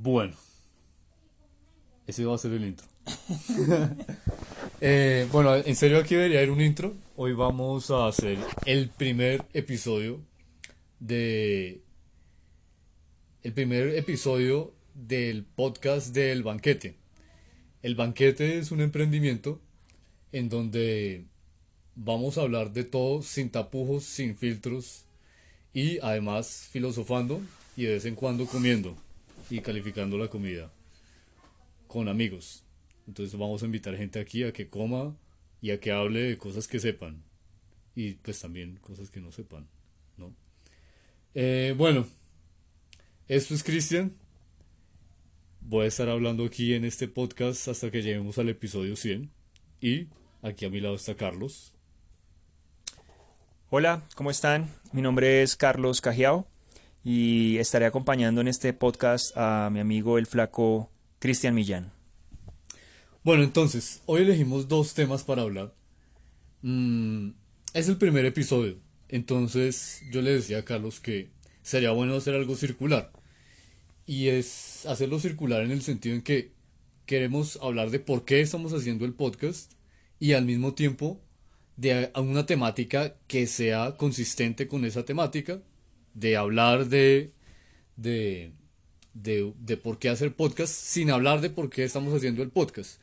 Bueno, ese va a ser el intro. Eh, bueno, en serio aquí debería haber un intro. Hoy vamos a hacer el primer episodio de... El primer episodio del podcast del banquete. El banquete es un emprendimiento en donde vamos a hablar de todo sin tapujos, sin filtros y además filosofando y de vez en cuando comiendo y calificando la comida con amigos. Entonces vamos a invitar gente aquí a que coma y a que hable de cosas que sepan. Y pues también cosas que no sepan, ¿no? Eh, bueno, esto es Cristian. Voy a estar hablando aquí en este podcast hasta que lleguemos al episodio 100. Y aquí a mi lado está Carlos. Hola, ¿cómo están? Mi nombre es Carlos Cajiao y estaré acompañando en este podcast a mi amigo el flaco Cristian Millán. Bueno, entonces, hoy elegimos dos temas para hablar. Mm, es el primer episodio, entonces yo le decía a Carlos que sería bueno hacer algo circular. Y es hacerlo circular en el sentido en que queremos hablar de por qué estamos haciendo el podcast y al mismo tiempo de una temática que sea consistente con esa temática, de hablar de, de, de, de por qué hacer podcast sin hablar de por qué estamos haciendo el podcast.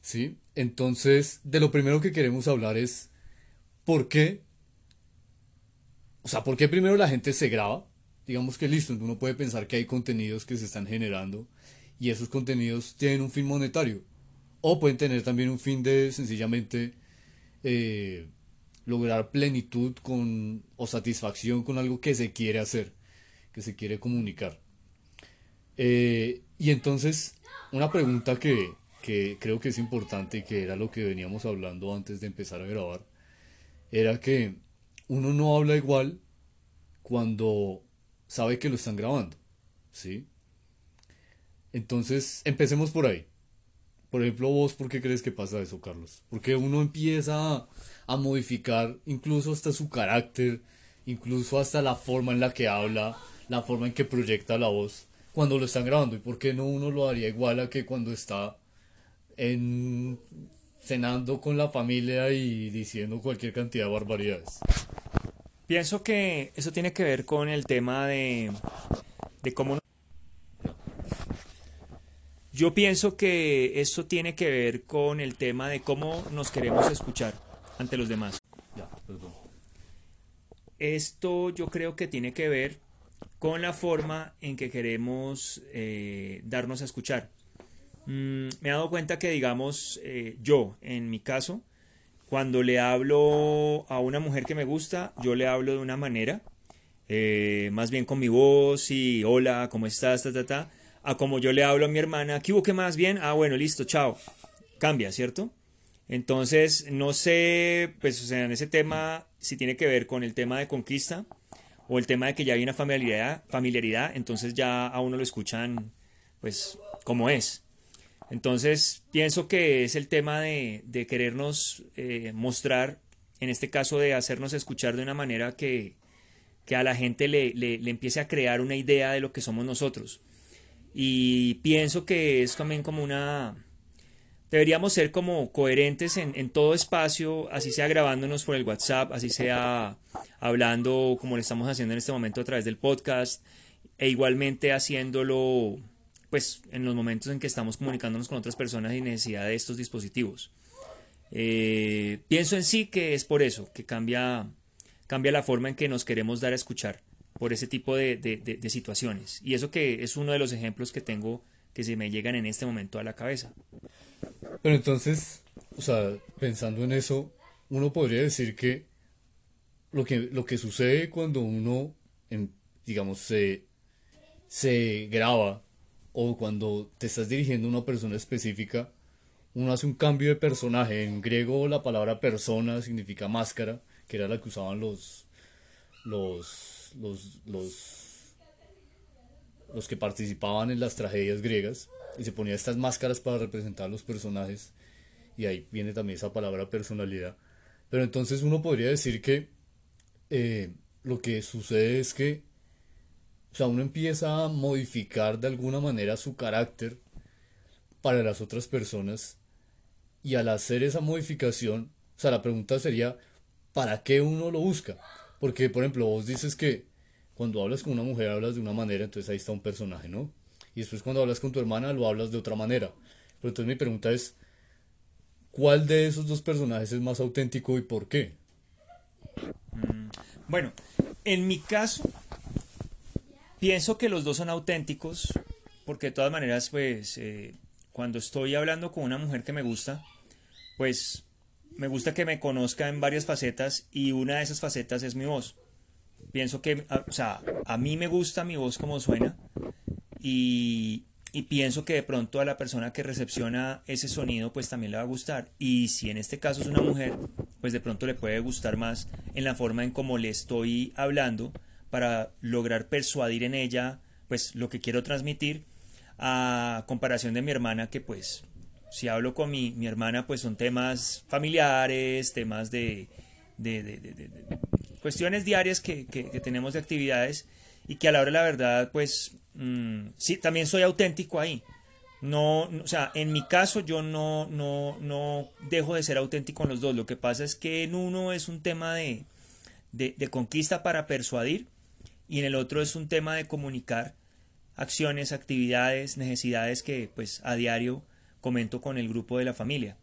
¿sí? Entonces, de lo primero que queremos hablar es por qué, o sea, por qué primero la gente se graba. Digamos que listo, uno puede pensar que hay contenidos que se están generando y esos contenidos tienen un fin monetario. O pueden tener también un fin de sencillamente eh, lograr plenitud con, o satisfacción con algo que se quiere hacer, que se quiere comunicar. Eh, y entonces, una pregunta que, que creo que es importante y que era lo que veníamos hablando antes de empezar a grabar, era que uno no habla igual cuando sabe que lo están grabando, ¿sí? Entonces, empecemos por ahí. Por ejemplo, vos, ¿por qué crees que pasa eso, Carlos? Porque uno empieza a, modificar incluso hasta su carácter, incluso hasta la forma en la que habla, la forma en que proyecta la voz cuando lo están grabando. ¿Y por qué no uno lo haría igual a que cuando está en cenando con la familia y diciendo cualquier cantidad de barbaridades. Pienso que eso tiene que ver con el tema de, de cómo... Yo pienso que esto tiene que ver con el tema de cómo nos queremos escuchar ante los demás. Ya, perdón. Esto yo creo que tiene que ver con la forma en que queremos eh, darnos a escuchar. Mm, me he dado cuenta que, digamos, eh, yo, en mi caso, cuando le hablo a una mujer que me gusta, yo le hablo de una manera, eh, más bien con mi voz y hola, ¿cómo estás? Ta, ta, ta, a como yo le hablo a mi hermana, ¿qué hubo que más bien? Ah, bueno, listo, chao. Cambia, ¿cierto? Entonces, no sé, pues, o sea, en ese tema, si tiene que ver con el tema de conquista o el tema de que ya hay una familiaridad, familiaridad entonces ya a uno lo escuchan, pues, como es. Entonces, pienso que es el tema de, querernos eh, mostrar, en este caso de hacernos escuchar de una manera que, que a la gente le, le, le, empiece a crear una idea de lo que somos nosotros. Y pienso que es también como una... Deberíamos ser como coherentes en, en todo espacio, así sea grabándonos por el WhatsApp, así sea hablando como lo estamos haciendo en este momento a través del podcast, e igualmente haciéndolo pues en los momentos en que estamos comunicándonos con otras personas y necesidad de estos dispositivos. Eh, pienso en sí que es por eso, que cambia, cambia la forma en que nos queremos dar a escuchar por ese tipo de, de, de, de, situaciones. Y eso que es uno de los ejemplos que tengo que se me llegan en este momento a la cabeza. Pero entonces, o sea, pensando en eso, uno podría decir que lo que, lo que sucede cuando uno, digamos, se, se graba o cuando te estás dirigiendo a una persona específica, uno hace un cambio de personaje. En griego la palabra persona significa máscara, que era la que usaban los los los los, los que participaban en las tragedias griegas y se ponía estas máscaras para representar a los personajes y ahí viene también esa palabra personalidad. Pero entonces uno podría decir que eh, lo que sucede es que o sea, uno empieza a modificar de alguna manera su carácter para las otras personas y al hacer esa modificación, o sea, la pregunta sería, ¿para qué uno lo busca? Porque, por ejemplo, vos dices que cuando hablas con una mujer hablas de una manera, entonces ahí está un personaje, ¿no? Y después cuando hablas con tu hermana lo hablas de otra manera. Pero entonces mi pregunta es, ¿cuál de esos dos personajes es más auténtico y por qué? Mm, bueno, en mi caso, pienso que los dos son auténticos, porque de todas maneras, pues, eh, cuando estoy hablando con una mujer que me gusta, pues me gusta que me conozca en varias facetas y una de esas facetas es mi voz. Pienso que, o sea, a mí me gusta mi voz como suena y, pienso que de pronto a la persona que recepciona ese sonido pues también le va a gustar. Y si en este caso es una mujer pues de pronto le puede gustar más en la forma en cómo le estoy hablando para lograr persuadir en ella pues lo que quiero transmitir a comparación de mi hermana que pues si hablo con mi, mi hermana pues son temas familiares, temas de, de, de, cuestiones diarias que, que, que tenemos de actividades y que a la hora la verdad pues Mm, sí, también soy auténtico ahí. No, o sea, en mi caso yo no, no, no dejo de ser auténtico en los dos. Lo que pasa es que en uno es un tema de, de, de conquista para persuadir y en el otro es un tema de comunicar acciones, actividades, necesidades que pues a diario comento con el grupo de la familia.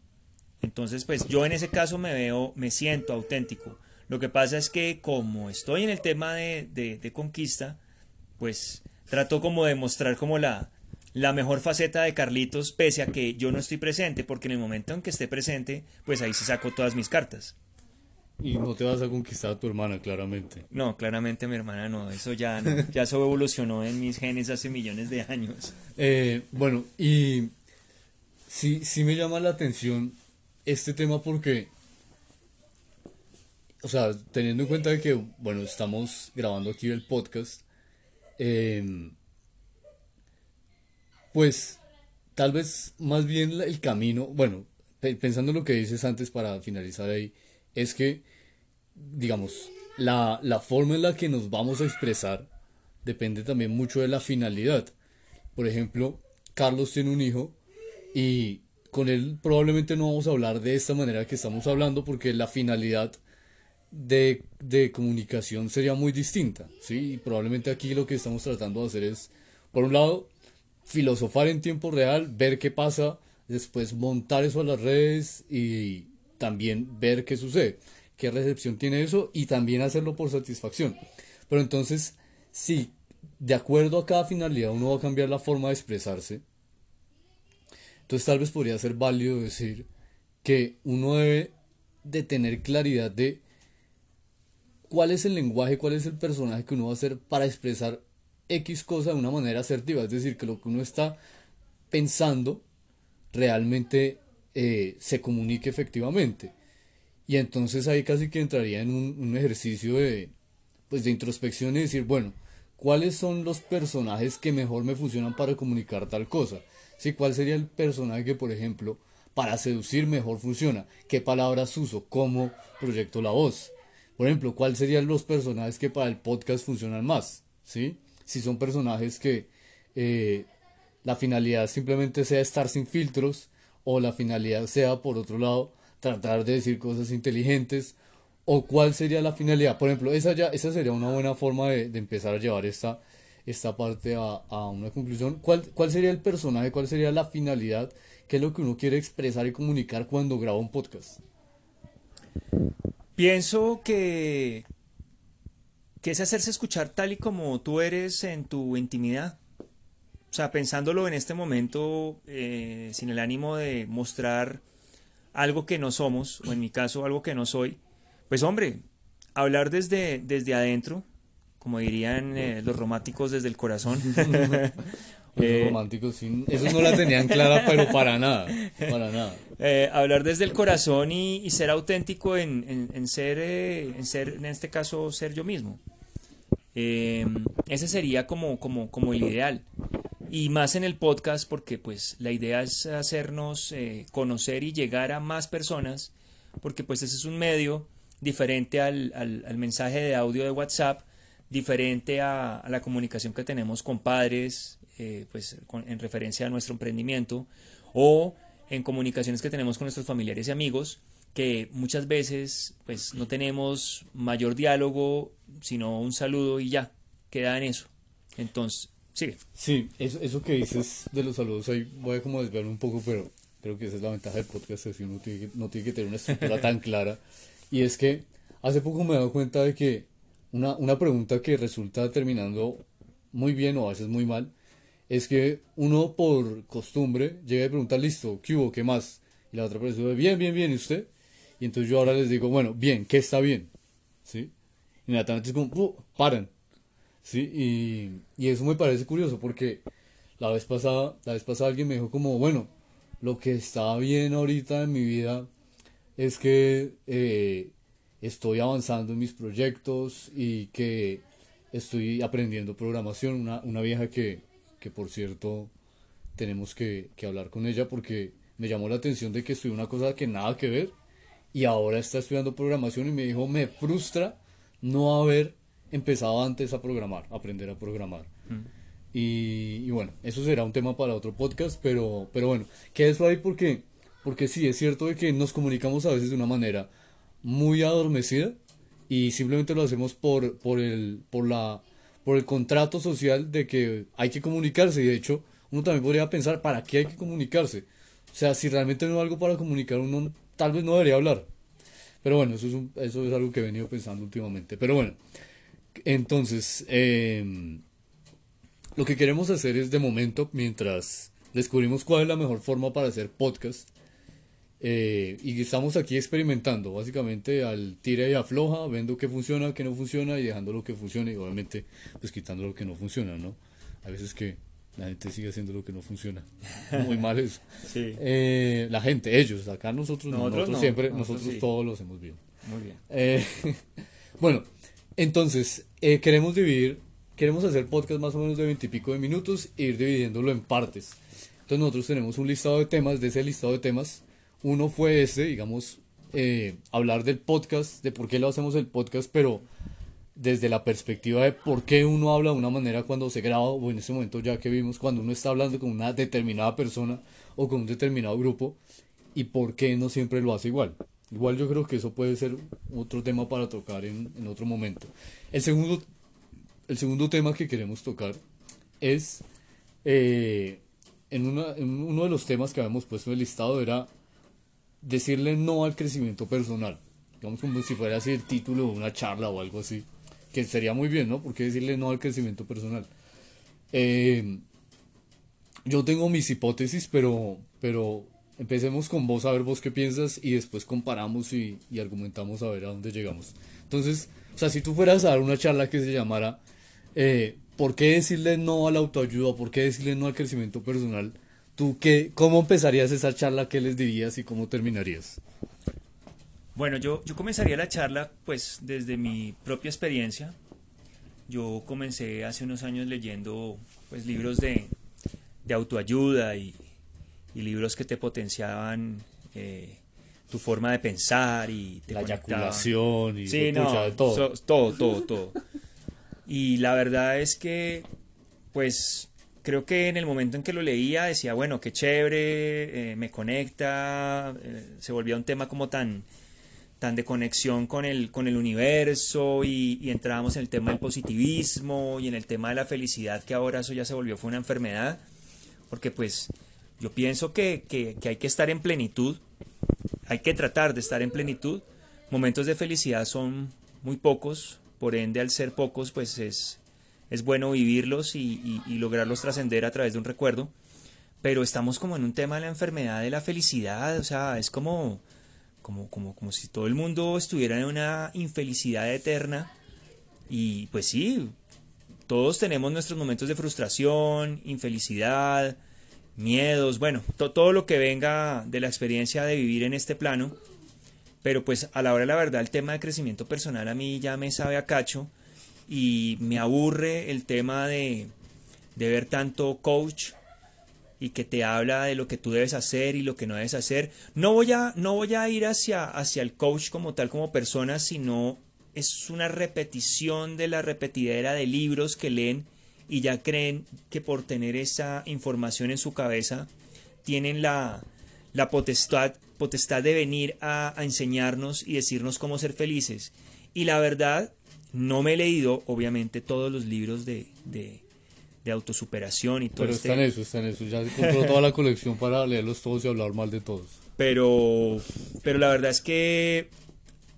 Entonces, pues yo en ese caso me veo, me siento auténtico. Lo que pasa es que como estoy en el tema de, de, de conquista, pues trato como de mostrar como la, la mejor faceta de Carlitos, pese a que yo no estoy presente, porque en el momento en que esté presente, pues ahí se saco todas mis cartas. Y no te vas a conquistar a tu hermana, claramente. No, claramente mi hermana no, eso ya no, ya eso evolucionó en mis genes hace millones de años. Eh, bueno, y sí, sí me llama la atención este tema porque, o sea, teniendo en cuenta que, bueno, estamos grabando aquí el podcast, eh, pues tal vez más bien el camino, bueno, pensando en lo que dices antes para finalizar ahí, es que, digamos, la, la forma en la que nos vamos a expresar depende también mucho de la finalidad. Por ejemplo, Carlos tiene un hijo y con él probablemente no vamos a hablar de esta manera que estamos hablando porque la finalidad de, de, comunicación sería muy distinta, ¿sí? Y probablemente aquí lo que estamos tratando de hacer es, por un lado, filosofar en tiempo real, ver qué pasa, después montar eso a las redes y también ver qué sucede, qué recepción tiene eso y también hacerlo por satisfacción. Pero entonces, si de acuerdo a cada finalidad uno va a cambiar la forma de expresarse, entonces tal vez podría ser válido decir que uno debe de tener claridad de cuál es el lenguaje, cuál es el personaje que uno va a hacer para expresar X cosa de una manera asertiva. Es decir, que lo que uno está pensando realmente eh, se comunique efectivamente. Y entonces ahí casi que entraría en un, ejercicio de, pues de introspección y decir, bueno, ¿cuáles son los personajes que mejor me funcionan para comunicar tal cosa? ¿Sí? ¿Cuál sería el personaje que, por ejemplo, para seducir mejor funciona? ¿Qué palabras uso? ¿Cómo proyecto la voz? Por ejemplo, ¿cuáles serían los personajes que para el podcast funcionan más? ¿Sí? Si son personajes que eh, la finalidad simplemente sea estar sin filtros o la finalidad sea, por otro lado, tratar de decir cosas inteligentes o cuál sería la finalidad. Por ejemplo, esa, ya, esa sería una buena forma de, de empezar a llevar esta, esta parte a, a, una conclusión. ¿Cuál, ¿Cuál sería el personaje? ¿Cuál sería la finalidad? ¿Qué es lo que uno quiere expresar y comunicar cuando graba un podcast? Pienso que, que es hacerse escuchar tal y como tú eres en tu intimidad. O sea, pensándolo en este momento, eh, sin el ánimo de mostrar algo que no somos, o en mi caso algo que no soy, pues hombre, hablar desde, desde adentro, como dirían eh, los románticos desde el corazón. eh, románticos, sí, eso no la tenían clara, pero para nada, para nada. Eh, hablar desde el corazón y, y ser auténtico en, en, en ser, eh, en ser, en este caso, ser yo mismo. Eh, ese sería como, como, como el ideal. Y más en el podcast porque pues la idea es hacernos eh, conocer y llegar a más personas porque pues ese es un medio diferente al, al, al mensaje de audio de WhatsApp diferente a, la comunicación que tenemos con padres, eh, pues en referencia a nuestro emprendimiento, o en comunicaciones que tenemos con nuestros familiares y amigos, que muchas veces pues no tenemos mayor diálogo, sino un saludo y ya, queda en eso. Entonces, sigue. Sí, eso, eso que dices de los saludos, ahí voy a como desviarme un poco, pero creo que esa es la ventaja del podcast, es que uno tiene que, no tiene que tener una estructura tan clara. Y es que hace poco me he dado cuenta de que una, una pregunta que resulta terminando muy bien o a veces muy mal, es que uno por costumbre llega y pregunta, listo, ¿qué hubo? ¿Qué más? Y la otra persona dice, bien, bien, bien, ¿y usted? Y entonces yo ahora les digo, bueno, bien, ¿qué está bien? ¿Sí? Inmediatamente es como, uh, paran. ¿Sí? Y, y, eso me parece curioso porque la vez pasada, la vez pasada alguien me dijo como, bueno, lo que está bien ahorita en mi vida es que eh, estoy avanzando en mis proyectos y que estoy aprendiendo programación. Una, una vieja que, que, por cierto, tenemos que, que hablar con ella porque me llamó la atención de que estudió una cosa que nada que ver y ahora está estudiando programación y me dijo, me frustra no haber empezado antes a programar, aprender a programar. Mm. Y, bueno, eso será un tema para otro podcast, pero, pero bueno, que eso ahí porque, porque sí, es cierto de que nos comunicamos a veces de una manera muy adormecida y simplemente lo hacemos por, por, el, por, la, por el contrato social de que hay que comunicarse y de hecho uno también podría pensar, ¿para qué hay que comunicarse? O sea, si realmente no hay algo para comunicar, uno tal vez no debería hablar. Pero bueno, eso es, eso es algo que he venido pensando últimamente. Pero bueno, entonces, em, lo que queremos hacer es de momento, mientras descubrimos cuál es la mejor forma para hacer podcast, eh, y estamos aquí experimentando, básicamente al tira y afloja, viendo qué funciona, qué no funciona y dejando lo que funcione y obviamente pues quitando lo que no funciona, ¿no? A veces que la gente sigue haciendo lo que no funciona. Muy mal eso. Eh, la gente, ellos, acá nosotros, nosotros, siempre, nosotros, todos lo hacemos bien. Muy bien. Eh, bueno, entonces, eh, queremos dividir, queremos hacer podcast más o menos de veintipico de minutos e ir dividiéndolo en partes. Entonces nosotros tenemos un listado de temas, de ese listado de temas, uno fue este, digamos, hablar del podcast, de por qué lo hacemos el podcast, pero desde la perspectiva de por qué uno habla de una manera cuando se graba o en ese momento ya que vimos cuando uno está hablando con una determinada persona o con un determinado grupo y por qué no siempre lo hace igual. Igual yo creo que eso puede ser otro tema para tocar en, en otro momento. El segundo, el segundo tema que queremos tocar es eh, en, una, en uno de los temas que habíamos puesto en el listado era decirle no al crecimiento personal. Digamos como si fuera así el título de una charla o algo así que sería muy bien, ¿no? Porque decirle no al crecimiento personal. Eh, yo tengo mis hipótesis, pero, pero empecemos con vos a ver vos qué piensas y después comparamos y, argumentamos a ver a dónde llegamos. Entonces, o sea, si tú fueras a dar una charla que se llamara eh, ¿Por qué decirle no a la autoayuda? ¿Por qué decirle no al crecimiento personal? ¿Tú qué, cómo empezarías esa charla? ¿Qué les dirías y cómo terminarías? Bueno, yo, yo comenzaría la charla pues desde mi propia experiencia. Yo comencé hace unos años leyendo pues libros de, autoayuda y, libros que te potenciaban eh, tu forma de pensar y la eyaculación y sí, no, todo. todo, todo, todo. Y la verdad es que pues creo que en el momento en que lo leía decía, bueno, qué chévere, eh, me conecta, eh, se volvía un tema como tan tan de conexión con el, con el universo y, y entrábamos en el tema del positivismo y en el tema de la felicidad, que ahora eso ya se volvió fue una enfermedad, porque pues yo pienso que, que, que hay que estar en plenitud, hay que tratar de estar en plenitud, momentos de felicidad son muy pocos, por ende al ser pocos pues es, es bueno vivirlos y, lograrlos trascender a través de un recuerdo, pero estamos como en un tema de la enfermedad de la felicidad, o sea, es como como, como, como si todo el mundo estuviera en una infelicidad eterna. Y pues sí, todos tenemos nuestros momentos de frustración, infelicidad, miedos, bueno, todo lo que venga de la experiencia de vivir en este plano. Pero pues a la hora de la verdad el tema de crecimiento personal a mí ya me sabe a cacho y me aburre el tema de, de ver tanto coach y que te habla de lo que tú debes hacer y lo que no debes hacer. No voy a, no voy a ir hacia, hacia el coach como tal, como persona, sino es una repetición de la repetidera de libros que leen y ya creen que por tener esa información en su cabeza tienen la, la potestad, potestad de venir a, enseñarnos y decirnos cómo ser felices. Y la verdad, no me he leído, obviamente, todos los libros de, de, autosuperación y todo Pero este... está en eso, está en eso. Ya se compró toda la colección para leerlos todos y hablar mal de todos. Pero, pero la verdad es que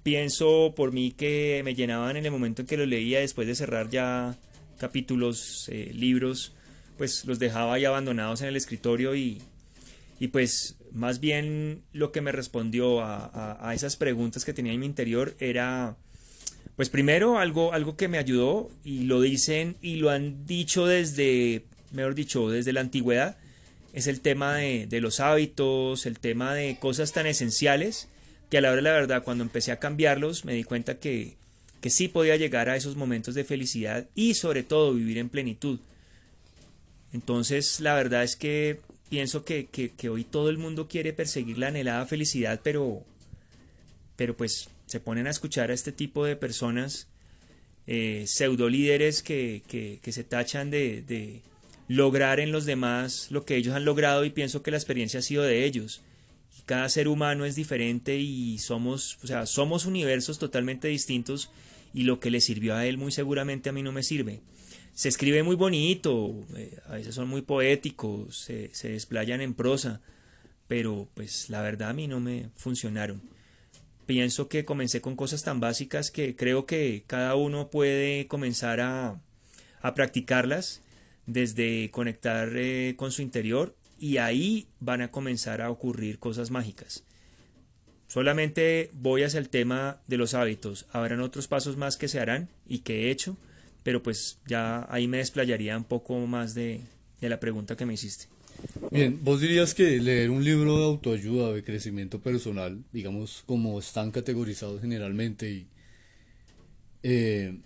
pienso por mí que me llenaban en el momento en que lo leía después de cerrar ya capítulos, eh, libros, pues los dejaba ahí abandonados en el escritorio y, y pues más bien lo que me respondió a, a, esas preguntas que tenía en mi interior era, pues primero algo, algo que me ayudó y lo dicen y lo han dicho desde, mejor dicho, desde la antigüedad, es el tema de, de los hábitos, el tema de cosas tan esenciales que a la hora de la verdad cuando empecé a cambiarlos me di cuenta que, que sí podía llegar a esos momentos de felicidad y sobre todo vivir en plenitud. Entonces la verdad es que pienso que, que, hoy todo el mundo quiere perseguir la anhelada felicidad, pero, pero pues se ponen a escuchar a este tipo de personas, eh, pseudo líderes que, que, se tachan de, de lograr en los demás lo que ellos han logrado y pienso que la experiencia ha sido de ellos cada ser humano es diferente y somos, o sea, somos universos totalmente distintos y lo que le sirvió a él muy seguramente a mí no me sirve. Se escribe muy bonito, eh, a veces son muy poéticos, se, se desplayan en prosa, pero pues la verdad a mí no me funcionaron. Pienso que comencé con cosas tan básicas que creo que cada uno puede comenzar a, a practicarlas desde conectar eh, con su interior y ahí van a comenzar a ocurrir cosas mágicas. Solamente voy hacia el tema de los hábitos. Habrán otros pasos más que se harán y que he hecho, pero pues ya ahí me desplayaría un poco más de, la pregunta que me hiciste. Bien, vos dirías que leer un libro de autoayuda, de crecimiento personal, digamos como están categorizados generalmente y eh,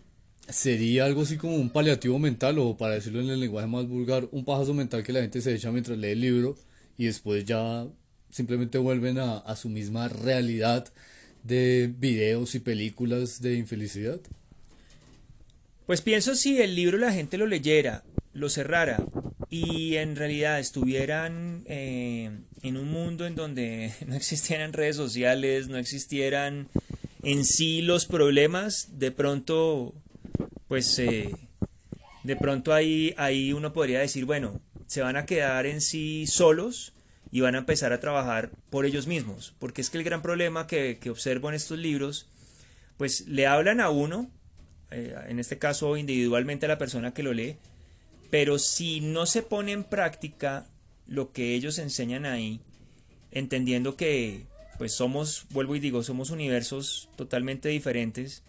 sería algo así como un paliativo mental o para decirlo en el lenguaje más vulgar, un pajazo mental que la gente se echa mientras lee el libro y después ya simplemente vuelven a, su misma realidad de videos y películas de infelicidad? Pues pienso si el libro la gente lo leyera, lo cerrara y en realidad estuvieran eh, en un mundo en donde no existieran redes sociales, no existieran en sí los problemas, de pronto pues eh, de pronto ahí, ahí uno podría decir, bueno, se van a quedar en sí solos y van a empezar a trabajar por ellos mismos. Porque es que el gran problema que, observo en estos libros, pues le hablan a uno, eh, en este caso individualmente a la persona que lo lee, pero si no se pone en práctica lo que ellos enseñan ahí, entendiendo que pues somos, vuelvo y digo, somos universos totalmente diferentes,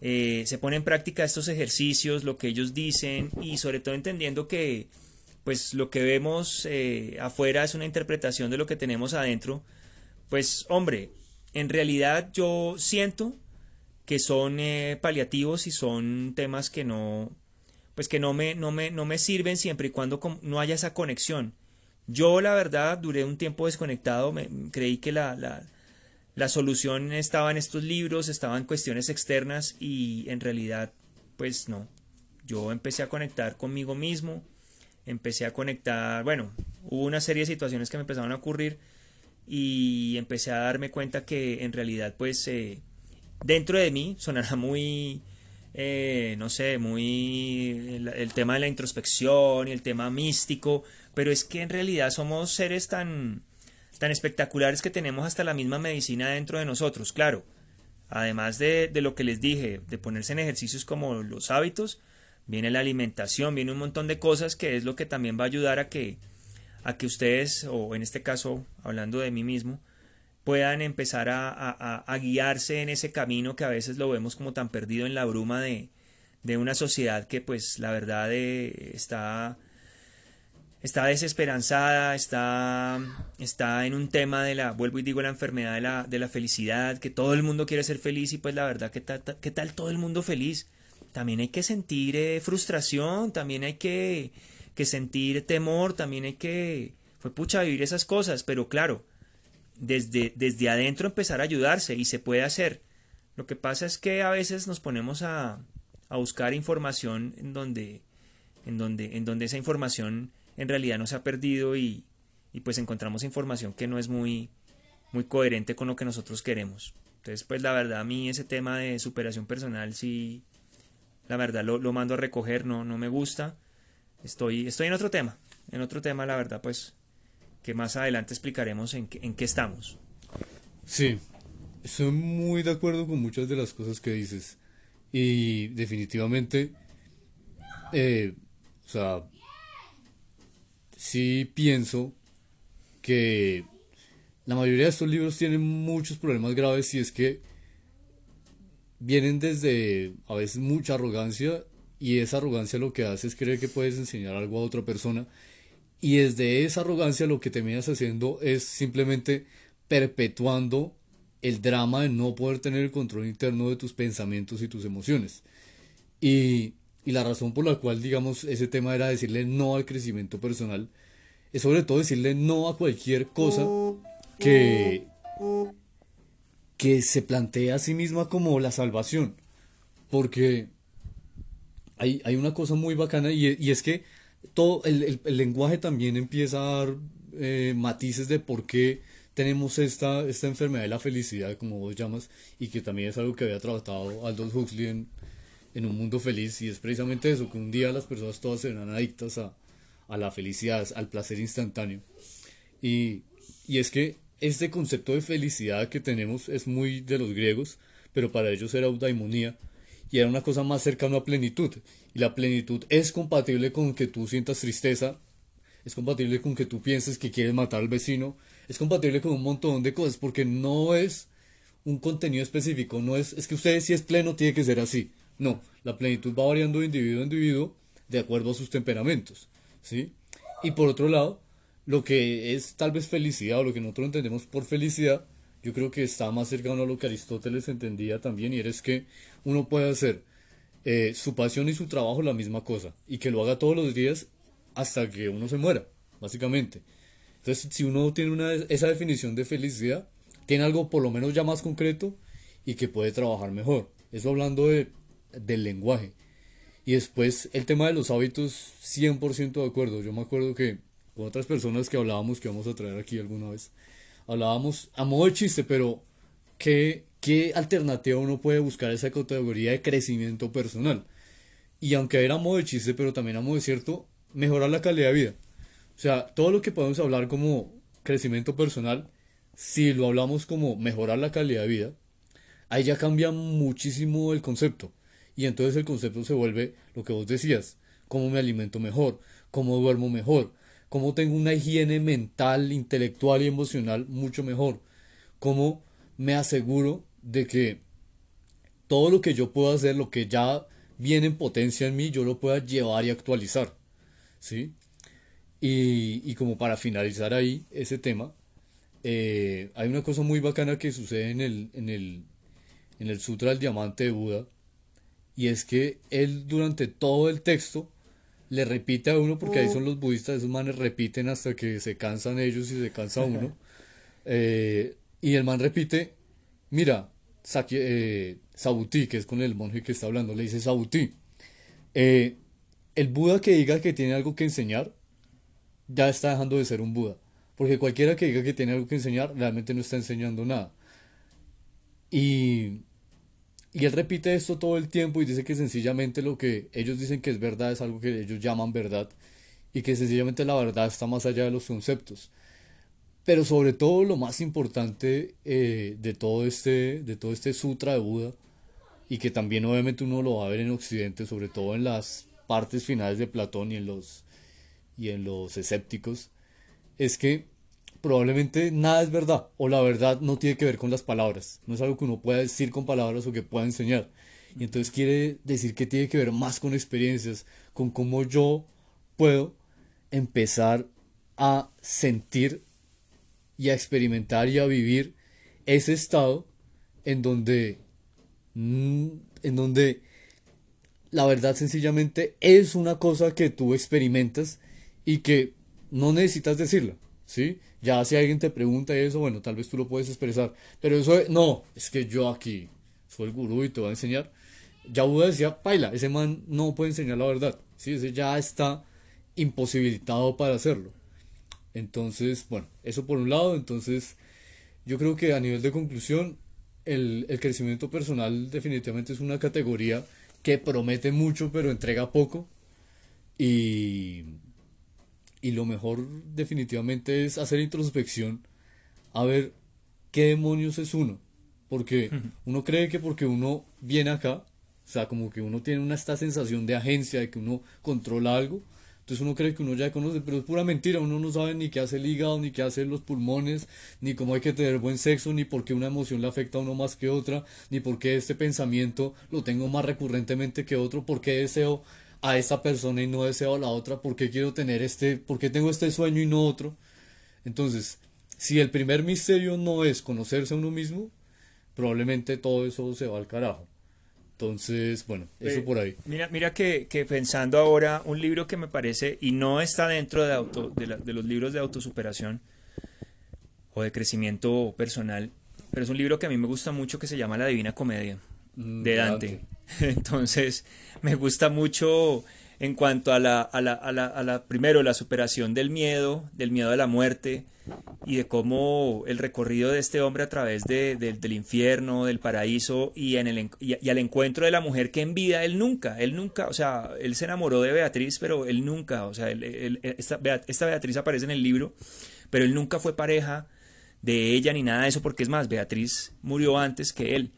eh, se pone en práctica estos ejercicios, lo que ellos dicen y sobre todo entendiendo que pues lo que vemos eh, afuera es una interpretación de lo que tenemos adentro, pues hombre, en realidad yo siento que son eh, paliativos y son temas que no pues que no me, no me, no me sirven siempre y cuando no haya esa conexión. Yo la verdad duré un tiempo desconectado, me, creí que la, la, la solución estaba en estos libros, estaba en cuestiones externas y en realidad pues no. Yo empecé a conectar conmigo mismo, empecé a conectar, bueno, hubo una serie de situaciones que me empezaron a ocurrir y empecé a darme cuenta que en realidad pues eh, dentro de mí sonará muy, eh, no sé, muy el tema de la introspección y el tema místico, pero es que en realidad somos seres tan tan espectaculares que tenemos hasta la misma medicina dentro de nosotros, claro. Además de, lo que les dije, de ponerse en ejercicios como los hábitos, viene la alimentación, viene un montón de cosas que es lo que también va a ayudar a que, a que ustedes, o en este caso, hablando de mí mismo, puedan empezar a, guiarse en ese camino que a veces lo vemos como tan perdido en la bruma de, de una sociedad que pues la verdad eh, está está desesperanzada, está, está en un tema de la, vuelvo y digo, la enfermedad de la, de la felicidad, que todo el mundo quiere ser feliz y pues la verdad, ¿qué tal, qué tal todo el mundo feliz? También hay que sentir eh, frustración, también hay que, que sentir temor, también hay que, fue pucha, vivir esas cosas, pero claro, desde, desde adentro empezar a ayudarse y se puede hacer. Lo que pasa es que a veces nos ponemos a, a buscar información en donde, en, donde, en donde esa información en realidad no se ha perdido y, y pues encontramos información que no es muy, muy coherente con lo que nosotros queremos. Entonces, pues la verdad, a mí ese tema de superación personal sí, la verdad lo, lo mando a recoger, no, no me gusta. Estoy, estoy en otro tema, en otro tema, la verdad, pues que más adelante explicaremos en, qué, en qué estamos. Sí, estoy muy de acuerdo con muchas de las cosas que dices. Y definitivamente, eh, o sea, sí pienso que la mayoría de estos libros tienen muchos problemas graves y es que vienen desde a veces mucha arrogancia y esa arrogancia lo que hace es creer que puedes enseñar algo a otra persona y desde esa arrogancia lo que terminas haciendo es simplemente perpetuando el drama de no poder tener el control interno de tus pensamientos y tus emociones. Y, y la razón por la cual, digamos, ese tema era decirle no al crecimiento personal, es sobre todo decirle no a cualquier cosa que, que se plantea a sí misma como la salvación. Porque hay, hay una cosa muy bacana y, y es que todo el, el, el, lenguaje también empieza a dar eh, matices de por qué tenemos esta, esta enfermedad de la felicidad, como vos llamas, y que también es algo que había tratado Aldous Huxley en, en Un Mundo Feliz, y es precisamente eso, que un día las personas todas serán adictas a, a la felicidad, al placer instantáneo. Y, y es que este concepto de felicidad que tenemos es muy de los griegos, pero para ellos era eudaimonía y era una cosa más cercana a plenitud. Y la plenitud es compatible con que tú sientas tristeza, es compatible con que tú pienses que quieres matar al vecino, es compatible con un montón de cosas, porque no es un contenido específico, no es, es que usted si es pleno tiene que ser así. No, la plenitud va variando de individuo a individuo de acuerdo a sus temperamentos, ¿sí? Y por otro lado, lo que es tal vez felicidad o lo que nosotros entendemos por felicidad, yo creo que está más cercano a lo que Aristóteles entendía también, y es que uno puede hacer eh, su pasión y su trabajo la misma cosa, y que lo haga todos los días hasta que uno se muera, básicamente. Entonces, si uno tiene una, esa definición de felicidad, tiene algo por lo menos ya más concreto y que puede trabajar mejor. Eso hablando de, del lenguaje. Y después el tema de los hábitos, 100% de acuerdo. Yo me acuerdo que con otras personas que hablábamos, que vamos a traer aquí alguna vez, hablábamos a modo de chiste, pero ¿qué, qué alternativa uno puede buscar esa categoría de crecimiento personal? Y aunque era modo de chiste, pero también a modo de cierto, mejorar la calidad de vida. O sea, todo lo que podemos hablar como crecimiento personal, si lo hablamos como mejorar la calidad de vida, ahí ya cambia muchísimo el concepto. Y entonces el concepto se vuelve lo que vos decías, cómo me alimento mejor, cómo duermo mejor, cómo tengo una higiene mental, intelectual y emocional mucho mejor, cómo me aseguro de que todo lo que yo puedo hacer, lo que ya viene en potencia en mí, yo lo pueda llevar y actualizar. ¿Sí? Y, y como para finalizar ahí ese tema, eh, hay una cosa muy bacana que sucede en el, en, el, en el Sutra del Diamante de Buda, y es que él durante todo el texto le repite a uno, porque ahí son los budistas, esos manes repiten hasta que se cansan ellos y se cansa uno, eh, y el man repite, mira, Saki, eh, Sabuti, que es con el monje que está hablando, le dice Sabuti, eh, el Buda que diga que tiene algo que enseñar, ya está dejando de ser un Buda. Porque cualquiera que diga que tiene algo que enseñar, realmente no está enseñando nada. Y, y él repite esto todo el tiempo y dice que sencillamente lo que ellos dicen que es verdad es algo que ellos llaman verdad. Y que sencillamente la verdad está más allá de los conceptos. Pero sobre todo lo más importante eh, de, todo este, de todo este sutra de Buda, y que también obviamente uno lo va a ver en Occidente, sobre todo en las partes finales de Platón y en los, y en los escépticos, es que probablemente nada es verdad, o la verdad no tiene que ver con las palabras, no es algo que uno pueda decir con palabras o que pueda enseñar. Y entonces quiere decir que tiene que ver más con experiencias, con cómo yo puedo empezar a sentir y a experimentar y a vivir ese estado en donde en donde la verdad sencillamente es una cosa que tú experimentas y que no necesitas decirlo, ¿sí? Ya si alguien te pregunta eso, bueno, tal vez tú lo puedes expresar, pero eso no, es que yo aquí, soy el gurú y te voy a enseñar. Ya Buda decía, paila, ese man no puede enseñar la verdad, ¿sí? Ese ya está imposibilitado para hacerlo. Entonces, bueno, eso por un lado, entonces yo creo que a nivel de conclusión, el, el crecimiento personal definitivamente es una categoría que promete mucho pero entrega poco y, y lo mejor definitivamente es hacer introspección a ver qué demonios es uno. Porque uno cree que porque uno viene acá, o sea, como que uno tiene una esta sensación de agencia, de que uno controla algo, entonces uno cree que uno ya conoce, pero es pura mentira, uno no sabe ni qué hace el hígado, ni qué hace los pulmones, ni cómo hay que tener buen sexo, ni por qué una emoción le afecta a uno más que otra, ni por qué este pensamiento lo tengo más recurrentemente que otro, por qué deseo a esta persona y no deseo a la otra, por qué quiero tener este, por qué tengo este sueño y no otro. Entonces, si el primer misterio no es conocerse a uno mismo, probablemente todo eso se va al carajo. Entonces, bueno, eso Eh, por ahí. Mira, mira que, que pensando ahora, un libro que me parece, y no está dentro de, auto, de, la- de los libros de autosuperación o de crecimiento personal, pero es un libro que a mí me gusta mucho que se llama La Divina Comedia, de Dante. Entonces, me gusta mucho en cuanto a la, a la, a la, a la, primero, la superación del miedo, del miedo a la muerte, y de cómo el recorrido de este hombre a través de, de- del infierno, del paraíso y, en el, y, y al encuentro de la mujer que en vida él nunca, él nunca, o sea, él se enamoró de Beatriz, pero él nunca, o sea, él- él- esta Beatriz aparece en el libro, pero él nunca fue pareja de ella ni nada de eso, porque es más, Beatriz murió antes que él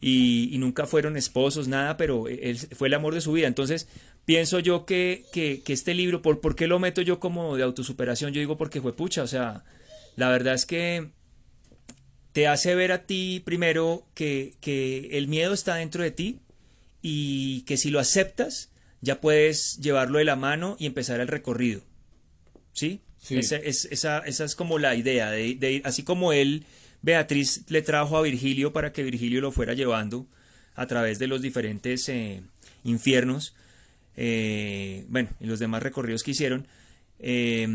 y, y nunca fueron esposos, nada, pero él fue el amor de su vida. Entonces, pienso yo que, que, que este libro, ¿por, ¿por qué lo meto yo como de autosuperación? Yo digo porque fue pucha, o sea, la verdad es que te hace ver a ti primero que, que el miedo está dentro de ti y que si lo aceptas, ya puedes llevarlo de la mano y empezar el recorrido. ¿Sí? Sí. Esa, es, esa, esa es como la idea, de, de ir- así como él, Beatriz le trajo a Virgilio para que Virgilio lo fuera llevando a través de los diferentes eh, infiernos, eh, bueno, y los demás recorridos que hicieron. eh,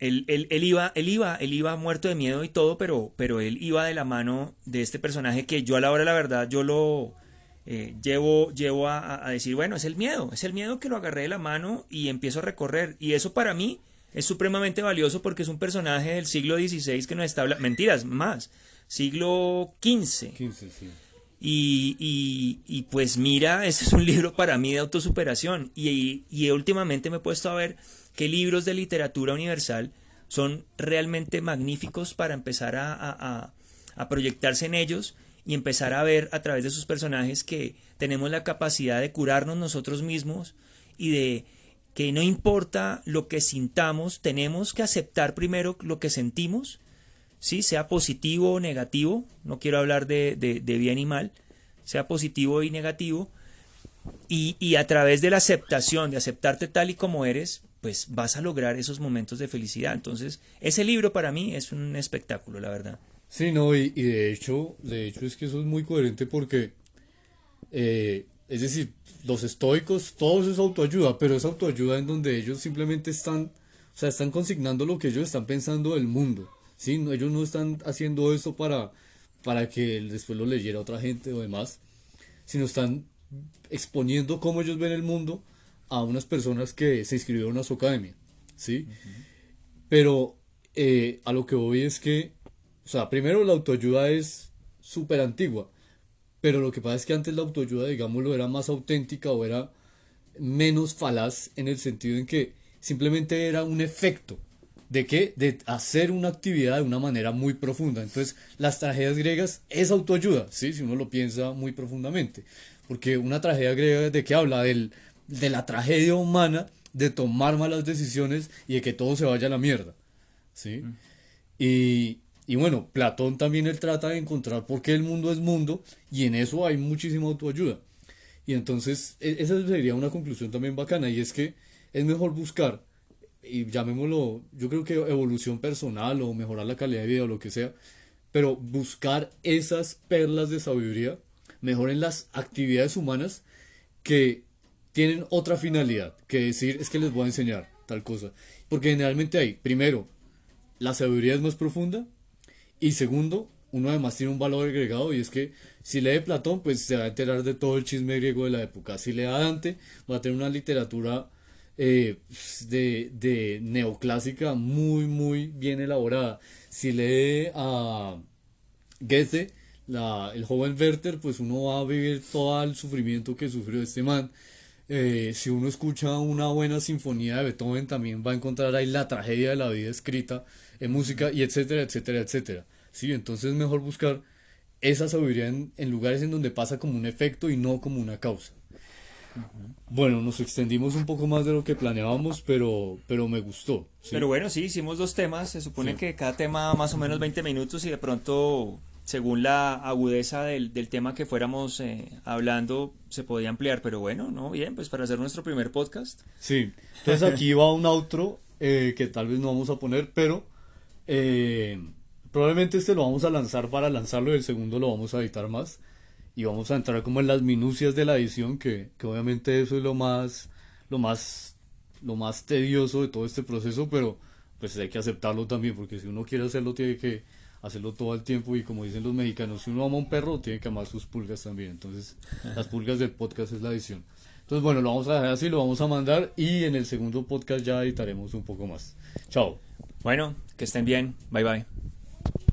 él, él- él iba, él iba, él iba muerto de miedo y todo, pero, pero él iba de la mano de este personaje que yo a la hora la verdad yo lo eh, llevo, llevo a decir, bueno, es el miedo, es el miedo que lo agarré de la mano y empiezo a recorrer. Y eso para mí es supremamente valioso porque es un personaje del siglo XVI que nos está hablando, mentiras, más, siglo XV. 15, sí. Y, y- y, pues mira, ese es un libro para mí de autosuperación. Y, y últimamente me he puesto a ver qué libros de literatura universal son realmente magníficos para empezar a- a- a proyectarse en ellos y empezar a ver a través de sus personajes que tenemos la capacidad de curarnos nosotros mismos y de que no importa lo que sintamos, tenemos que aceptar primero lo que sentimos ¿sí? sea positivo o negativo, no quiero hablar de, de- bien y mal, sea positivo y negativo, y, y a través de la aceptación, de aceptarte tal y como eres, pues vas a lograr esos momentos de felicidad. Entonces, ese libro para mí es un espectáculo, la verdad. Sí, no, y, y de hecho, de hecho es que eso es muy coherente porque, eh, es decir, los estoicos, todo eso es autoayuda, pero es autoayuda en donde ellos simplemente están, o sea, están consignando lo que ellos están pensando del mundo, ¿sí? No, ellos no están haciendo eso para, para que después lo leyera otra gente o demás, sino están exponiendo cómo ellos ven el mundo a unas personas que se inscribieron a su academia, ¿sí? Pero eh, a lo que voy es que, o sea, primero la autoayuda es súper antigua, pero lo que pasa es que antes la autoayuda, digámoslo, era más auténtica o era menos falaz en el sentido en que simplemente era un efecto de que de hacer una actividad de una manera muy profunda. Entonces, las tragedias griegas es autoayuda, ¿sí? Si uno lo piensa muy profundamente, porque una tragedia griega de qué habla del de la tragedia humana de tomar malas decisiones y de que todo se vaya a la mierda, ¿sí? Y, y bueno, Platón también él trata de encontrar por qué el mundo es mundo y en eso hay muchísima autoayuda. Y entonces e- esa sería una conclusión también bacana y es que es mejor buscar, y llamémoslo, yo creo que evolución personal o mejorar la calidad de vida o lo que sea, pero buscar esas perlas de sabiduría mejor en las actividades humanas que tienen otra finalidad que decir es que les voy a enseñar tal cosa. Porque generalmente hay, primero, la sabiduría es más profunda y segundo, uno además tiene un valor agregado y es que si lee Platón, pues se va a enterar de todo el chisme griego de la época. Si lee a Dante, va a tener una literatura eh, de, de neoclásica muy, muy bien elaborada. Si lee a Goethe, la, el joven Werther, pues uno va a vivir todo el sufrimiento que sufrió este man. Eh, si uno escucha una buena sinfonía de Beethoven, también va a encontrar ahí la tragedia de la vida escrita en música, y etcétera, etcétera, etcétera. Sí, entonces es mejor buscar esa sabiduría en, en lugares en donde pasa como un efecto y no como una causa. Bueno, nos extendimos un poco más de lo que planeábamos, pero, pero me gustó. ¿sí? Pero bueno, sí, hicimos dos temas. Se supone Sí. que cada tema más o menos 20 minutos y de pronto, según la agudeza del, del tema que fuéramos eh, hablando, se podía ampliar. Pero bueno, no, bien, pues para hacer nuestro primer podcast. Sí, entonces aquí va un outro eh, que tal vez no vamos a poner, pero eh, probablemente este lo vamos a lanzar para lanzarlo y el segundo lo vamos a editar más y vamos a entrar como en las minucias de la edición que, que obviamente eso es lo más lo más lo más tedioso de todo este proceso, pero pues hay que aceptarlo también porque si uno quiere hacerlo tiene que hacerlo todo el tiempo y como dicen los mexicanos, si uno ama a un perro tiene que amar sus pulgas también, entonces las pulgas del podcast es la edición. Entonces, bueno, lo vamos a dejar así, lo vamos a mandar y en el segundo podcast ya editaremos un poco más. Chao. Bueno, que estén bien. Bye bye.